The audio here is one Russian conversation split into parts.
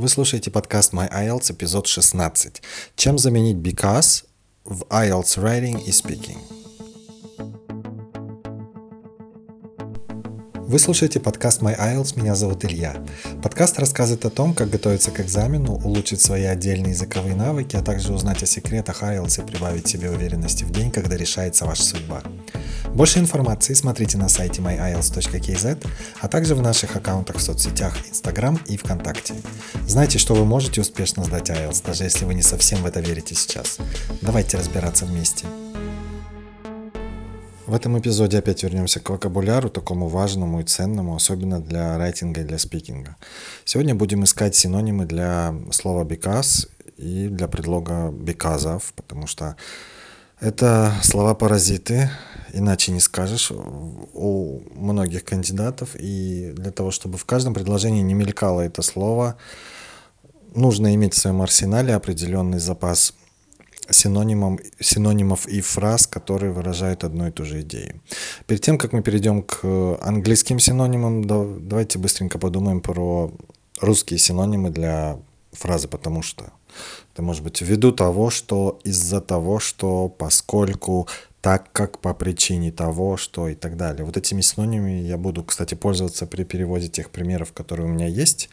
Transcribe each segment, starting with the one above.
Вы слушаете подкаст My IELTS, эпизод 16. Чем заменить because в IELTS Writing и Speaking? Вы слушаете подкаст My IELTS, меня зовут Илья. Подкаст рассказывает о том, как готовиться к экзамену, улучшить свои отдельные языковые навыки, а также узнать о секретах IELTS и прибавить себе уверенности в день, когда решается ваша судьба. Больше информации смотрите на сайте myielts.kz, а также в наших аккаунтах в соцсетях Instagram и ВКонтакте. Знайте, что вы можете успешно сдать IELTS, даже если вы не совсем в это верите сейчас. Давайте разбираться вместе. В этом эпизоде опять вернемся к вокабуляру, такому важному и ценному, особенно для райтинга и для спикинга. Сегодня будем искать синонимы для слова because и для предлога because of, потому что это слова-паразиты, иначе не скажешь, у многих кандидатов. И для того, чтобы в каждом предложении не мелькало это слово, нужно иметь в своем арсенале определенный запас синонимом, синонимов и фраз, которые выражают одну и ту же идею. Перед тем, как мы перейдем к английским синонимам, давайте быстренько подумаем про русские синонимы для фразы «потому что». Это может быть ввиду того, что, из-за того, что, поскольку, так как, по причине того, что и так далее. Вот этими синонимами я буду, кстати, пользоваться при переводе тех примеров, которые у меня есть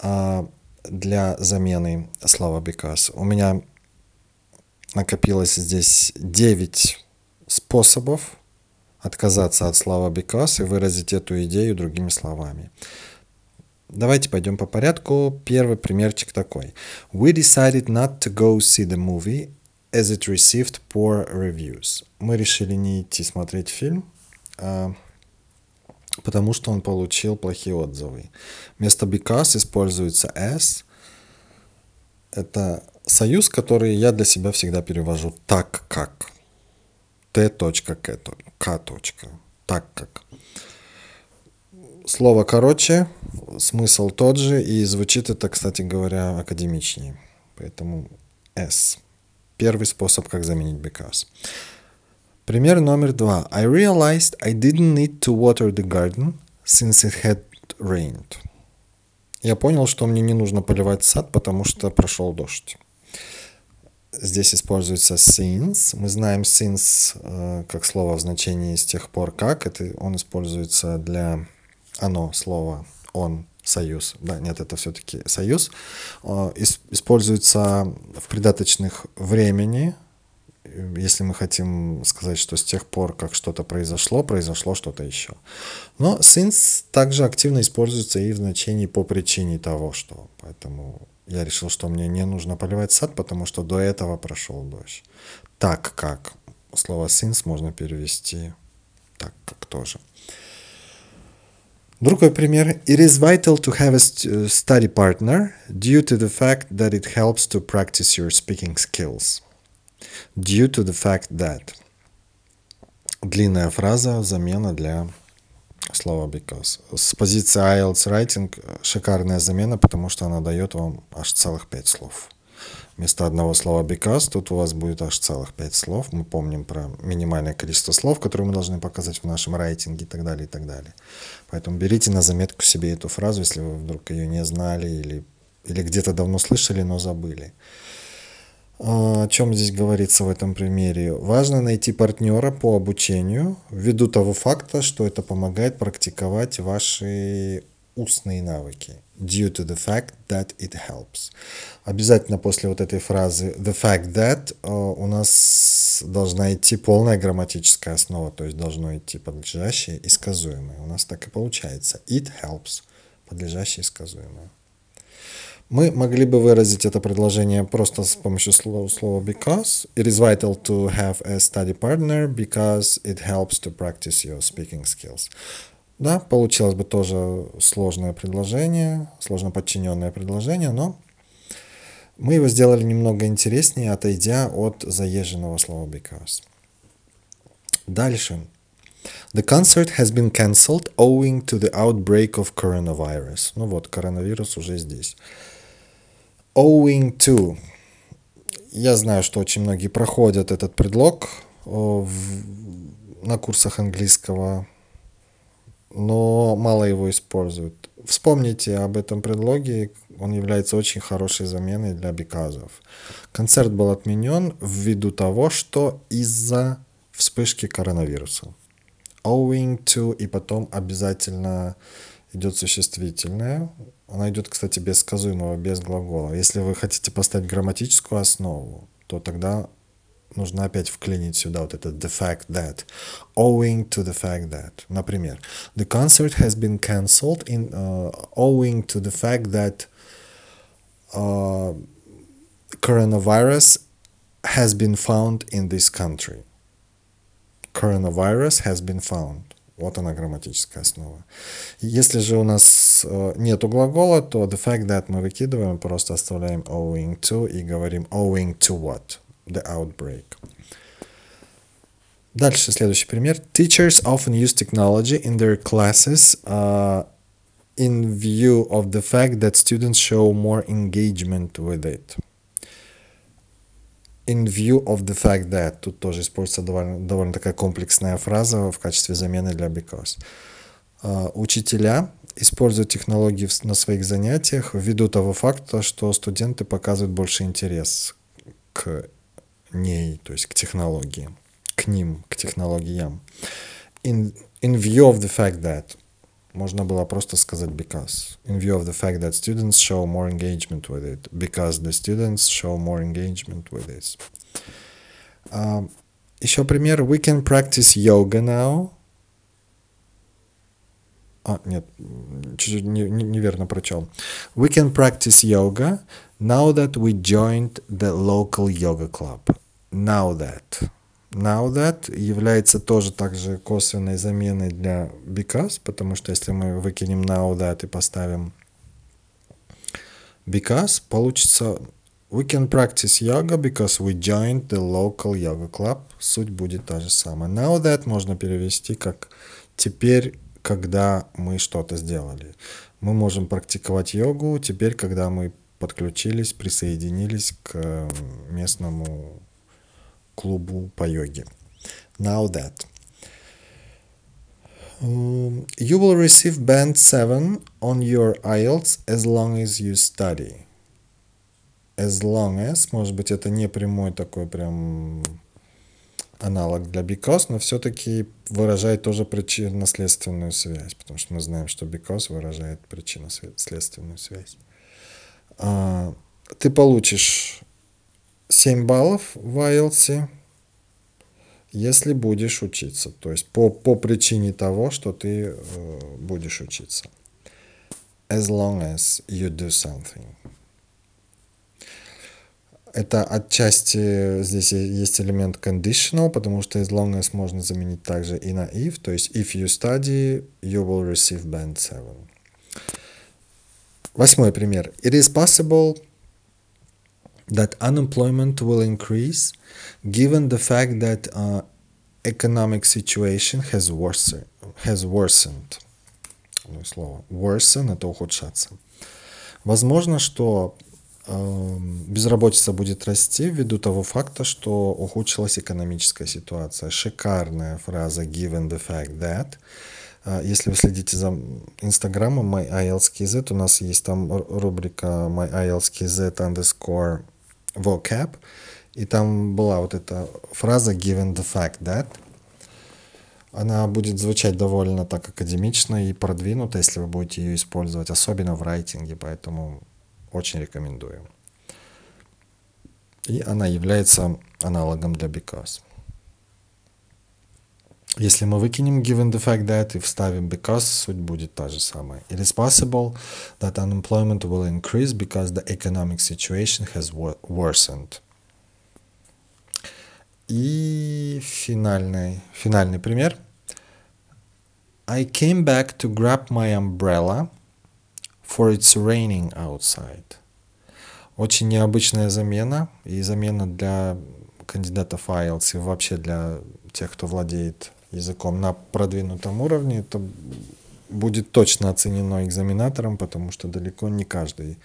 а, для замены слова because. У меня накопилось здесь 9 способов отказаться от слова because и выразить эту идею другими словами. Давайте пойдем по порядку. Первый примерчик такой. We decided not to go see the movie as it received poor reviews. Мы решили не идти смотреть фильм, а, потому что он получил плохие отзывы. Вместо because используется as. Это союз, который я для себя всегда перевожу так как. Т. К. К. Так как. Слово короче, смысл тот же, и звучит это, кстати говоря, академичнее. Поэтому S. Первый способ, как заменить because. Пример номер два. I realized I didn't need to water the garden since it had rained. Я понял, что мне не нужно поливать сад, потому что прошел дождь здесь используется since. Мы знаем since э, как слово в значении с тех пор как. Это он используется для оно слово он союз. Да, нет, это все-таки союз. Э, используется в придаточных времени. Если мы хотим сказать, что с тех пор, как что-то произошло, произошло что-то еще. Но since также активно используется и в значении по причине того, что. Поэтому я решил, что мне не нужно поливать сад, потому что до этого прошел дождь. Так как. Слово since можно перевести так как тоже. Другой пример. It is vital to have a study partner due to the fact that it helps to practice your speaking skills. Due to the fact that. Длинная фраза, замена для слова because. С позиции IELTS Writing шикарная замена, потому что она дает вам аж целых пять слов. Вместо одного слова because тут у вас будет аж целых пять слов. Мы помним про минимальное количество слов, которые мы должны показать в нашем райтинге и так далее, и так далее. Поэтому берите на заметку себе эту фразу, если вы вдруг ее не знали или, или где-то давно слышали, но забыли. А, о чем здесь говорится в этом примере? Важно найти партнера по обучению ввиду того факта, что это помогает практиковать ваши устные навыки. Due to the fact that it helps. Обязательно после вот этой фразы the fact that у нас должна идти полная грамматическая основа, то есть должно идти подлежащее и сказуемое. У нас так и получается. It helps. Подлежащее и сказуемое. Мы могли бы выразить это предложение просто с помощью слова, слова because. It is vital to have a study partner because it helps to practice your speaking skills. Да, получилось бы тоже сложное предложение, сложно подчиненное предложение, но мы его сделали немного интереснее, отойдя от заезженного слова because. Дальше. The concert has been cancelled owing to the outbreak of coronavirus. Ну вот, коронавирус уже здесь. Owing to. Я знаю, что очень многие проходят этот предлог в, на курсах английского, но мало его используют. Вспомните об этом предлоге, он является очень хорошей заменой для биказов. Концерт был отменен ввиду того, что из-за вспышки коронавируса. Owing to и потом обязательно идет существительное. Она идет, кстати, без сказуемого, без глагола. Если вы хотите поставить грамматическую основу, то тогда нужно опять вклинить сюда вот это the fact that. Owing to the fact that. Например, the concert has been cancelled in uh, owing to the fact that uh, coronavirus has been found in this country. Coronavirus has been found. Вот она грамматическая основа. Если же у нас э, нету глагола, то the fact that мы выкидываем, просто оставляем owing to и говорим owing to what? The outbreak. Дальше следующий пример. Teachers often use technology in their classes uh, in view of the fact that students show more engagement with it. In view of the fact that. Тут тоже используется довольно, довольно такая комплексная фраза в качестве замены для because. Uh, учителя используют технологии на своих занятиях ввиду того факта, что студенты показывают больше интерес к ней, то есть к технологии, к ним, к технологиям. In, in view of the fact that можно было просто сказать because. In view of the fact that students show more engagement with it. Because the students show more engagement with this. Uh, еще пример. We can practice yoga now. А, нет, чуть-чуть не, не, неверно прочел. We can practice yoga now that we joined the local yoga club. Now that. Now that является тоже также косвенной заменой для because, потому что если мы выкинем now that и поставим because, получится we can practice yoga because we joined the local yoga club. Суть будет та же самая. Now that можно перевести как теперь, когда мы что-то сделали. Мы можем практиковать йогу теперь, когда мы подключились, присоединились к местному клубу по йоге. Now that. Um, you will receive band 7 on your IELTS as long as you study. As long as, может быть, это не прямой такой прям аналог для because, но все-таки выражает тоже причинно-следственную связь, потому что мы знаем, что because выражает причинно-следственную связь. А, ты получишь 7 баллов в IELTS, если будешь учиться. То есть по, по причине того, что ты э, будешь учиться. As long as you do something. Это отчасти здесь есть элемент conditional, потому что as long as можно заменить также и на if. То есть if you study, you will receive band 7. Восьмой пример. It is possible that unemployment will increase given the fact that uh, economic situation has, worsen, has worsened. Слово worsen – это ухудшаться. Возможно, что э, безработица будет расти ввиду того факта, что ухудшилась экономическая ситуация. Шикарная фраза given the fact that. Если вы следите за инстаграмом MyIELTS.KZ, у нас есть там рубрика MyIELTS.KZ underscore vocab, и там была вот эта фраза given the fact that. Она будет звучать довольно так академично и продвинуто, если вы будете ее использовать, особенно в райтинге, поэтому очень рекомендую. И она является аналогом для because. Если мы выкинем given the fact that и вставим because, суть будет та же самая. It is possible that unemployment will increase because the economic situation has worsened. И финальный, финальный пример. I came back to grab my umbrella, for it's raining outside. Очень необычная замена, и замена для кандидатов IELTS и вообще для тех, кто владеет языком на продвинутом уровне, это будет точно оценено экзаменатором, потому что далеко не каждый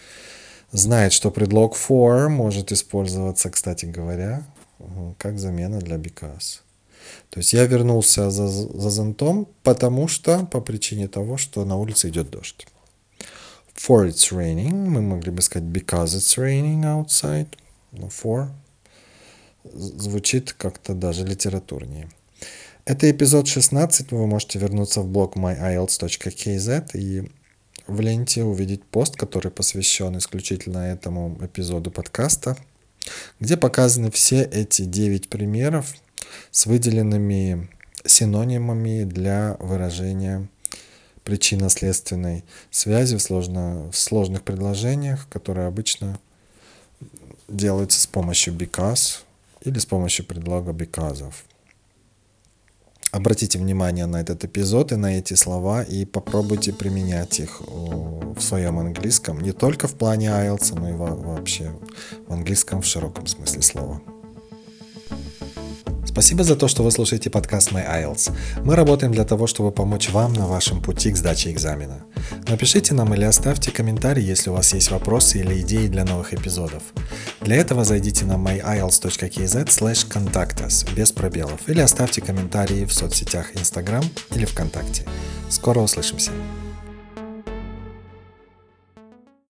знает, что предлог for может использоваться, кстати говоря, как замена для because. То есть я вернулся за, за зонтом, потому что, по причине того, что на улице идет дождь. For it's raining. Мы могли бы сказать because it's raining outside. Но for звучит как-то даже литературнее. Это эпизод 16. Вы можете вернуться в блог myielts.kz и в ленте увидеть пост, который посвящен исключительно этому эпизоду подкаста, где показаны все эти 9 примеров с выделенными синонимами для выражения причинно-следственной связи в, сложно, в сложных предложениях, которые обычно делаются с помощью because или с помощью предлога because. Обратите внимание на этот эпизод и на эти слова и попробуйте применять их в своем английском, не только в плане IELTS, но и вообще в английском в широком смысле слова. Спасибо за то, что вы слушаете подкаст My IELTS. Мы работаем для того, чтобы помочь вам на вашем пути к сдаче экзамена. Напишите нам или оставьте комментарий, если у вас есть вопросы или идеи для новых эпизодов. Для этого зайдите на myielts.kz slash contact us без пробелов или оставьте комментарии в соцсетях Instagram или ВКонтакте. Скоро услышимся!